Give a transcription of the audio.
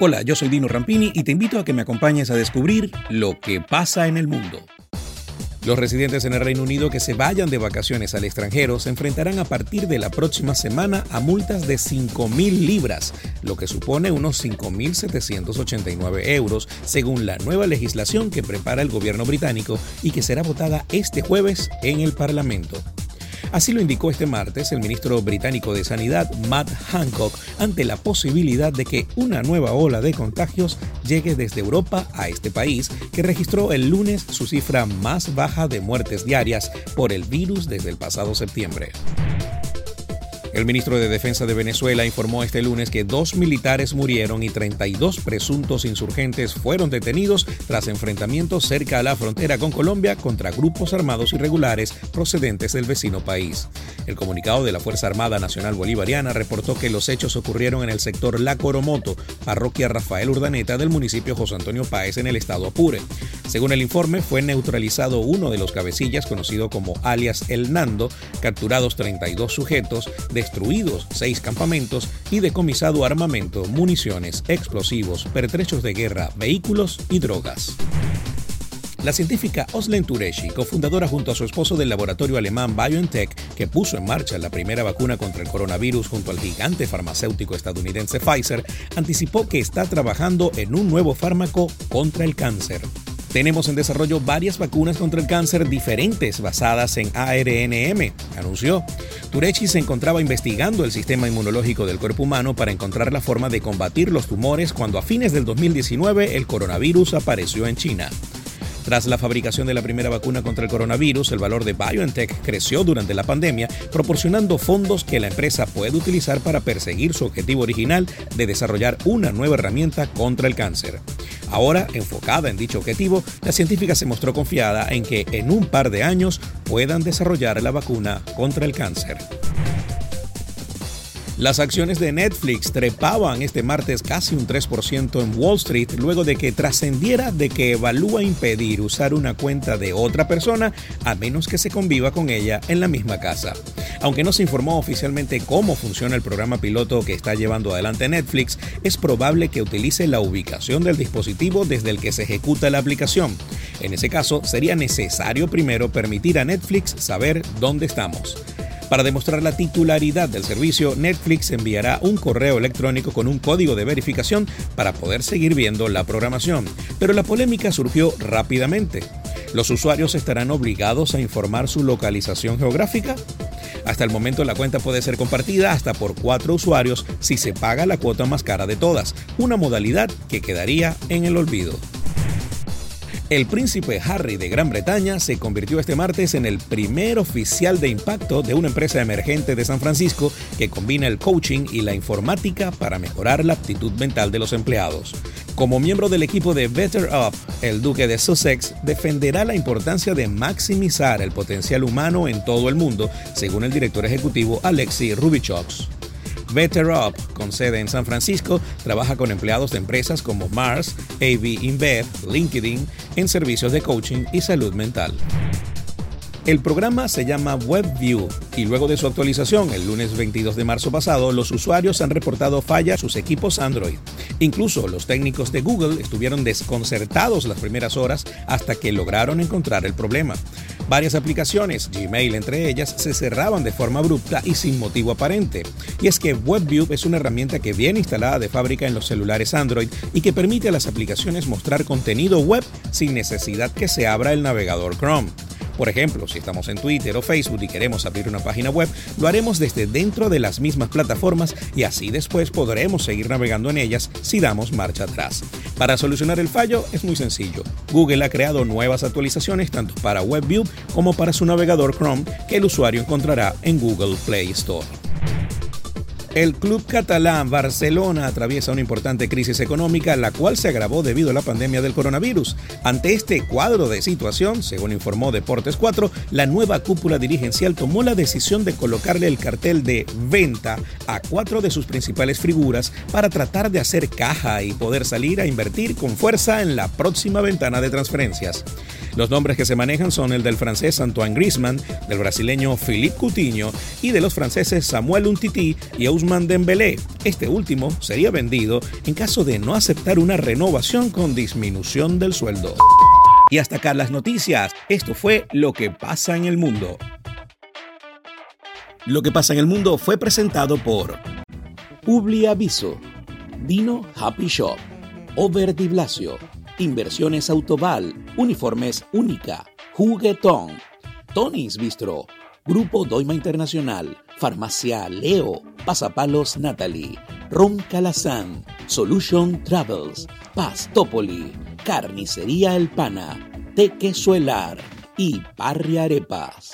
Hola, yo soy Dino Rampini y te invito a que me acompañes a descubrir lo que pasa en el mundo. Los residentes en el Reino Unido que se vayan de vacaciones al extranjero se enfrentarán a partir de la próxima semana a multas de 5.000 libras, lo que supone unos 5.789 euros, según la nueva legislación que prepara el gobierno británico y que será votada este jueves en el Parlamento. Así lo indicó este martes el ministro británico de Sanidad, Matt Hancock, ante la posibilidad de que una nueva ola de contagios llegue desde Europa a este país, que registró el lunes su cifra más baja de muertes diarias por el virus desde el pasado septiembre. El ministro de Defensa de Venezuela informó este lunes que dos militares murieron y 32 presuntos insurgentes fueron detenidos tras enfrentamientos cerca a la frontera con Colombia contra grupos armados irregulares procedentes del vecino país. El comunicado de la Fuerza Armada Nacional Bolivariana reportó que los hechos ocurrieron en el sector La Coromoto, parroquia Rafael Urdaneta del municipio José Antonio Páez en el estado Apure. Según el informe, fue neutralizado uno de los cabecillas conocido como alias El Nando, capturados 32 sujetos, destruidos seis campamentos y decomisado armamento, municiones, explosivos, pertrechos de guerra, vehículos y drogas. La científica Oslen Tureshi, cofundadora junto a su esposo del laboratorio alemán BioNTech, que puso en marcha la primera vacuna contra el coronavirus junto al gigante farmacéutico estadounidense Pfizer, anticipó que está trabajando en un nuevo fármaco contra el cáncer. Tenemos en desarrollo varias vacunas contra el cáncer diferentes basadas en ARNM, anunció. Turechi se encontraba investigando el sistema inmunológico del cuerpo humano para encontrar la forma de combatir los tumores cuando a fines del 2019 el coronavirus apareció en China. Tras la fabricación de la primera vacuna contra el coronavirus, el valor de BioNTech creció durante la pandemia, proporcionando fondos que la empresa puede utilizar para perseguir su objetivo original de desarrollar una nueva herramienta contra el cáncer. Ahora, enfocada en dicho objetivo, la científica se mostró confiada en que en un par de años puedan desarrollar la vacuna contra el cáncer. Las acciones de Netflix trepaban este martes casi un 3% en Wall Street luego de que trascendiera de que evalúa impedir usar una cuenta de otra persona a menos que se conviva con ella en la misma casa. Aunque no se informó oficialmente cómo funciona el programa piloto que está llevando adelante Netflix, es probable que utilice la ubicación del dispositivo desde el que se ejecuta la aplicación. En ese caso, sería necesario primero permitir a Netflix saber dónde estamos. Para demostrar la titularidad del servicio, Netflix enviará un correo electrónico con un código de verificación para poder seguir viendo la programación. Pero la polémica surgió rápidamente. ¿Los usuarios estarán obligados a informar su localización geográfica? Hasta el momento la cuenta puede ser compartida hasta por cuatro usuarios si se paga la cuota más cara de todas, una modalidad que quedaría en el olvido. El príncipe Harry de Gran Bretaña se convirtió este martes en el primer oficial de impacto de una empresa emergente de San Francisco que combina el coaching y la informática para mejorar la aptitud mental de los empleados. Como miembro del equipo de Better Up, el duque de Sussex defenderá la importancia de maximizar el potencial humano en todo el mundo, según el director ejecutivo Alexei Rubichox. Better Up, con sede en San Francisco, trabaja con empleados de empresas como Mars, AB InBev, LinkedIn, en servicios de coaching y salud mental. El programa se llama WebView y luego de su actualización el lunes 22 de marzo pasado, los usuarios han reportado fallas a sus equipos Android. Incluso los técnicos de Google estuvieron desconcertados las primeras horas hasta que lograron encontrar el problema. Varias aplicaciones, Gmail entre ellas, se cerraban de forma abrupta y sin motivo aparente. Y es que WebView es una herramienta que viene instalada de fábrica en los celulares Android y que permite a las aplicaciones mostrar contenido web sin necesidad que se abra el navegador Chrome. Por ejemplo, si estamos en Twitter o Facebook y queremos abrir una página web, lo haremos desde dentro de las mismas plataformas y así después podremos seguir navegando en ellas si damos marcha atrás. Para solucionar el fallo es muy sencillo. Google ha creado nuevas actualizaciones tanto para WebView como para su navegador Chrome que el usuario encontrará en Google Play Store. El club catalán Barcelona atraviesa una importante crisis económica, la cual se agravó debido a la pandemia del coronavirus. Ante este cuadro de situación, según informó Deportes 4, la nueva cúpula dirigencial tomó la decisión de colocarle el cartel de venta a cuatro de sus principales figuras para tratar de hacer caja y poder salir a invertir con fuerza en la próxima ventana de transferencias. Los nombres que se manejan son el del francés Antoine Griezmann, del brasileño Philippe Coutinho y de los franceses Samuel Untiti y Ousmane Dembélé. Este último sería vendido en caso de no aceptar una renovación con disminución del sueldo. Y hasta acá las noticias. Esto fue lo que pasa en el mundo. Lo que pasa en el mundo fue presentado por Publiaviso, Dino Happy Shop, Over Blasio, Inversiones Autoval, Uniformes Única, Juguetón, Tony's Bistro, Grupo Doima Internacional, Farmacia Leo, Pasapalos Natalie, Ron Calazán, Solution Travels, Pastopoli, Carnicería El Pana, Tequesuelar. Y Parri Arepas.